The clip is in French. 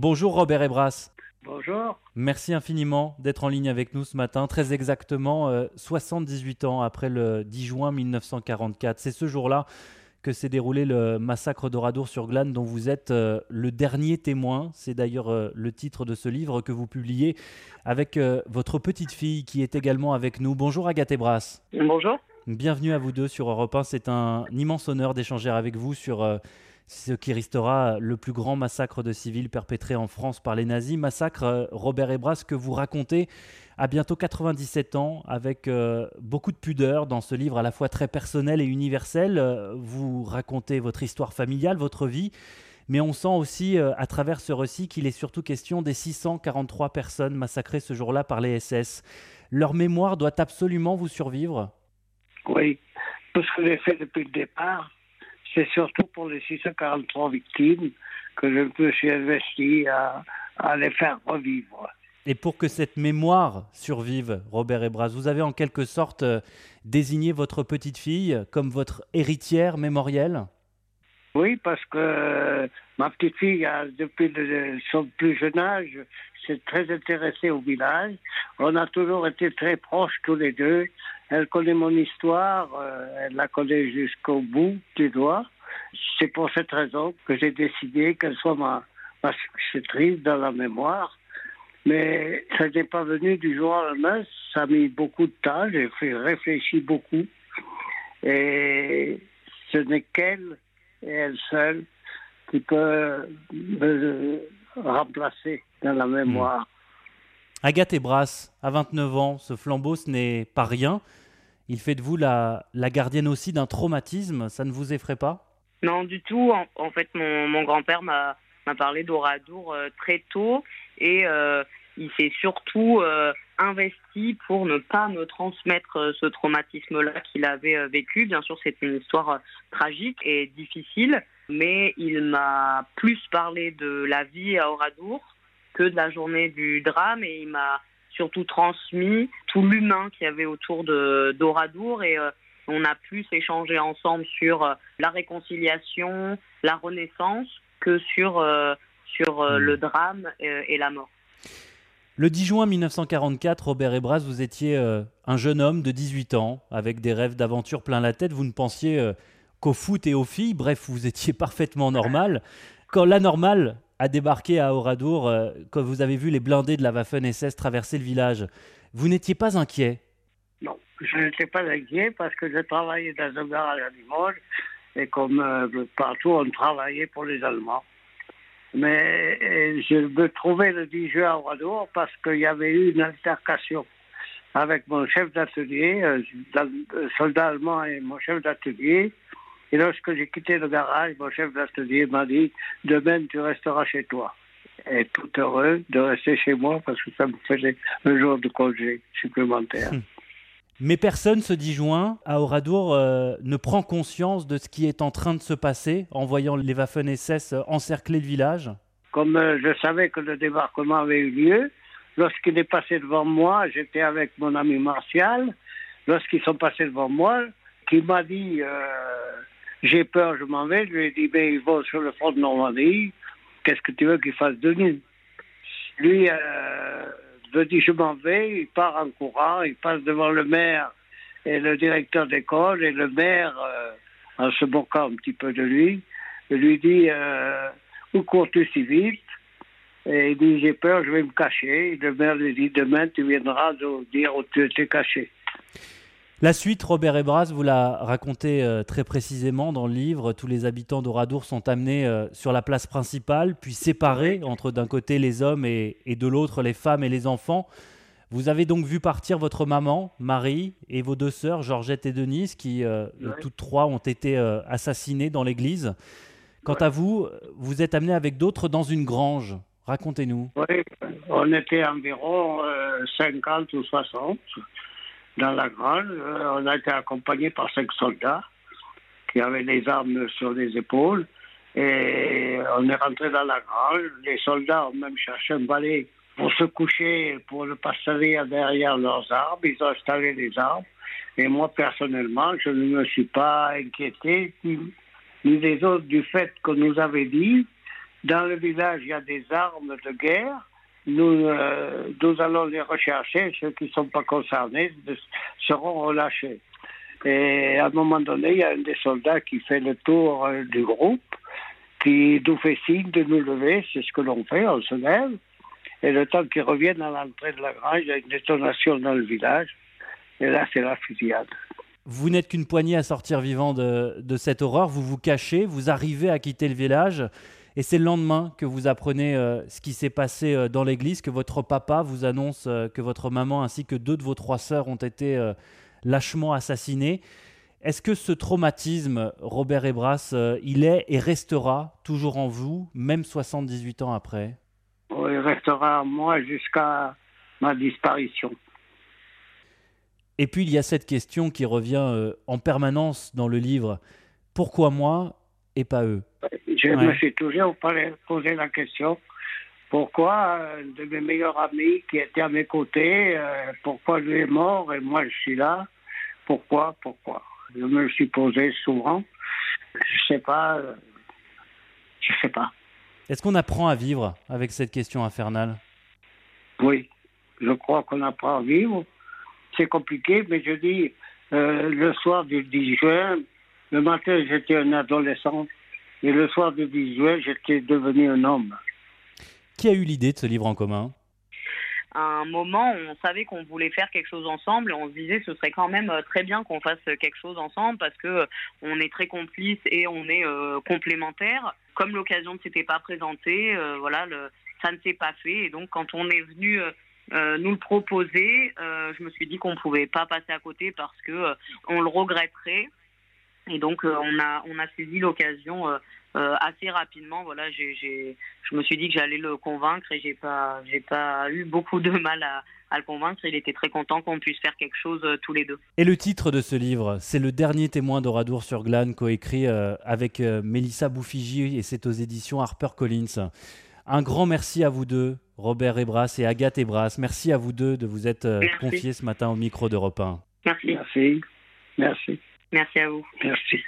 Bonjour Robert Ebras. Bonjour. Merci infiniment d'être en ligne avec nous ce matin, très exactement 78 ans après le 10 juin 1944. C'est ce jour-là que s'est déroulé le massacre d'Oradour sur Glane dont vous êtes euh, le dernier témoin. C'est d'ailleurs euh, le titre de ce livre que vous publiez avec euh, votre petite fille qui est également avec nous. Bonjour Agathe Bras. Bonjour. Bienvenue à vous deux sur Europe 1. C'est un immense honneur d'échanger avec vous sur ce qui restera le plus grand massacre de civils perpétré en France par les nazis. Massacre, Robert Ebras, que vous racontez à bientôt 97 ans, avec euh, beaucoup de pudeur dans ce livre à la fois très personnel et universel. Euh, vous racontez votre histoire familiale, votre vie, mais on sent aussi euh, à travers ce récit qu'il est surtout question des 643 personnes massacrées ce jour-là par les SS. Leur mémoire doit absolument vous survivre? Oui, tout ce que j'ai fait depuis le départ, c'est surtout pour les 643 victimes que je me suis investi à les faire revivre. Et pour que cette mémoire survive, Robert Ebras, vous avez en quelque sorte euh, désigné votre petite fille comme votre héritière mémorielle? Oui, parce que euh, ma petite fille, depuis son plus jeune âge, s'est très intéressée au village. On a toujours été très proches tous les deux. Elle connaît mon histoire, euh, elle la connaît jusqu'au bout des doigts. C'est pour cette raison que j'ai décidé qu'elle soit ma, ma successrice dans la mémoire. Mais ça n'est pas venu du jour au lendemain. Ça a mis beaucoup de temps. J'ai fait réfléchir beaucoup. Et ce n'est qu'elle et elle seule qui peut me remplacer dans la mémoire. Agathe Ebras, à 29 ans, ce flambeau, ce n'est pas rien. Il fait de vous la, gardienne aussi d'un traumatisme. Ça ne vous effraie pas? Non, du tout. En, fait, mon, grand-père m'a parlé d'Oradour euh, très tôt et euh, il s'est surtout euh, investi pour ne pas me transmettre ce traumatisme-là qu'il avait vécu. Bien sûr, c'est une histoire tragique et difficile, mais il m'a plus parlé de la vie à Oradour que de la journée du drame et il m'a surtout transmis tout l'humain qu'il y avait autour de d'Oradour et on a plus échangé ensemble sur la réconciliation, la renaissance que sur sur mmh. le drame et la mort. Le 10 juin 1944, Robert Ebras, vous étiez euh, un jeune homme de 18 ans, avec des rêves d'aventure plein la tête. Vous ne pensiez euh, qu'au foot et aux filles. Bref, vous étiez parfaitement normal. Quand la normale a débarqué à Oradour, euh, quand vous avez vu les blindés de la Waffen-SS traverser le village, vous n'étiez pas inquiet? Non, je n'étais pas inquiet parce que je travaillais dans un garage à Limoges et comme partout, on travaillait pour les Allemands. Mais euh, je me trouvais le 10 juin à Oradour parce qu'il y avait eu une altercation avec mon chef d'atelier, euh, soldat allemand et mon chef d'atelier. Et lorsque j'ai quitté le garage, mon chef d'atelier m'a dit Demain, tu resteras chez toi. Et tout heureux de rester chez moi parce que ça me faisait un jour de congé supplémentaire. Hum. Mais personne ce 10 juin à Oradour euh, ne prend conscience de ce qui est en train de se passer en voyant les Waffen-SS encercler le village? Comme euh, je savais que le débarquement avait eu lieu, lorsqu'il est passé devant moi, j'étais avec mon ami Martial, lorsqu'ils sont passés devant moi, qui m'a dit euh, J'ai peur, je m'en vais. Je lui ai dit Mais ils vont sur le front de Normandie, qu'est-ce que tu veux qu'ils fassent de nous? Lui, je dis je m'en vais, il part en courant, il passe devant le maire et le directeur d'école et le maire, euh, en se moquant un petit peu de lui, lui dit euh, Où cours-tu si vite Et il dit J'ai peur, je vais me cacher. Le maire lui dit Demain, tu viendras dire où tu étais caché. La suite, Robert Ebras, vous la racontez euh, très précisément dans le livre. Tous les habitants d'Oradour sont amenés euh, sur la place principale, puis séparés entre d'un côté les hommes et, de l'autre les femmes et les enfants. Vous avez donc vu partir votre maman, Marie, et vos deux sœurs, Georgette et Denise, qui euh, toutes trois ont été assassinées dans l'église. Quant à vous, vous êtes amenés avec d'autres dans une grange. Racontez-nous. Oui, on était environ 50 ou 60 dans la grange. Euh, on a été accompagné par cinq soldats qui avaient les armes sur les épaules. Et on est rentré dans la grange. Les soldats ont même cherché un balai pour se coucher, pour ne pas servir derrière leurs armes. Ils ont installé les armes. Et moi, personnellement, je ne me suis pas inquiété, ni les autres, du fait qu'on nous avait dit dans le village, il y a des armes de guerre. Nous, euh, nous allons les rechercher. Ceux qui ne sont pas concernés seront relâchés. Et à un moment donné, il y a un des soldats qui fait le tour euh, du groupe, qui nous fait signe de nous lever. C'est ce que l'on fait, on se lève. Et le temps qu'ils reviennent à l'entrée de la grange, il y a une détonation dans le village. Et là, c'est la fusillade. Vous n'êtes qu'une poignée à sortir vivant de, cette horreur. Vous vous cachez, vous arrivez à quitter le village. Et c'est le lendemain que vous apprenez euh, ce qui s'est passé euh, dans l'église, que votre papa vous annonce euh, que votre maman ainsi que deux de vos trois sœurs ont été lâchement assassinées. Est-ce que ce traumatisme, Robert Ebras, il est et restera toujours en vous, même 78 ans après? Il restera en moi jusqu'à ma disparition. Et puis il y a cette question qui revient en permanence dans le livre. Pourquoi moi et pas eux? Je me suis toujours posé la question pourquoi un de mes meilleurs amis qui était à mes côtés, euh, pourquoi lui est mort et moi je suis là Pourquoi Pourquoi? Je me le suis posé souvent. Je sais pas. Euh, je sais pas. Est-ce qu'on apprend à vivre avec cette question infernale? Oui, je crois qu'on apprend à vivre. C'est compliqué, mais je dis, euh, le soir du 10 juin, le matin, j'étais un adolescent. Et le soir du 10 juin, j'étais devenu un homme. Qui a eu l'idée de ce livre en commun? À un moment, on savait qu'on voulait faire quelque chose ensemble et on se disait ce serait quand même euh, très bien qu'on fasse quelque chose ensemble parce que euh, on est très complices et on est euh, complémentaires. Comme l'occasion ne s'était pas présentée, voilà, le, ça ne s'est pas fait et donc quand on est venu nous le proposer, je me suis dit qu'on ne pouvait pas passer à côté parce que on le regretterait et donc, euh, on, a, on a saisi l'occasion euh, euh, assez rapidement. Voilà, j'ai, je me suis dit que j'allais le convaincre et j'ai pas, j'ai pas eu beaucoup de mal à, à, le convaincre. Il était très content qu'on puisse faire quelque chose tous les deux. Et le titre de ce livre, c'est Le dernier témoin d'Oradour sur Glane, coécrit avec Mélissa Bouffigi et c'est aux éditions HarperCollins. Un grand merci à vous deux, Robert Ebras et Agathe Ebras. Merci à vous deux de vous être confiés ce matin au micro d'Europe 1. Merci. Merci. Merci. Merci à vous. Merci.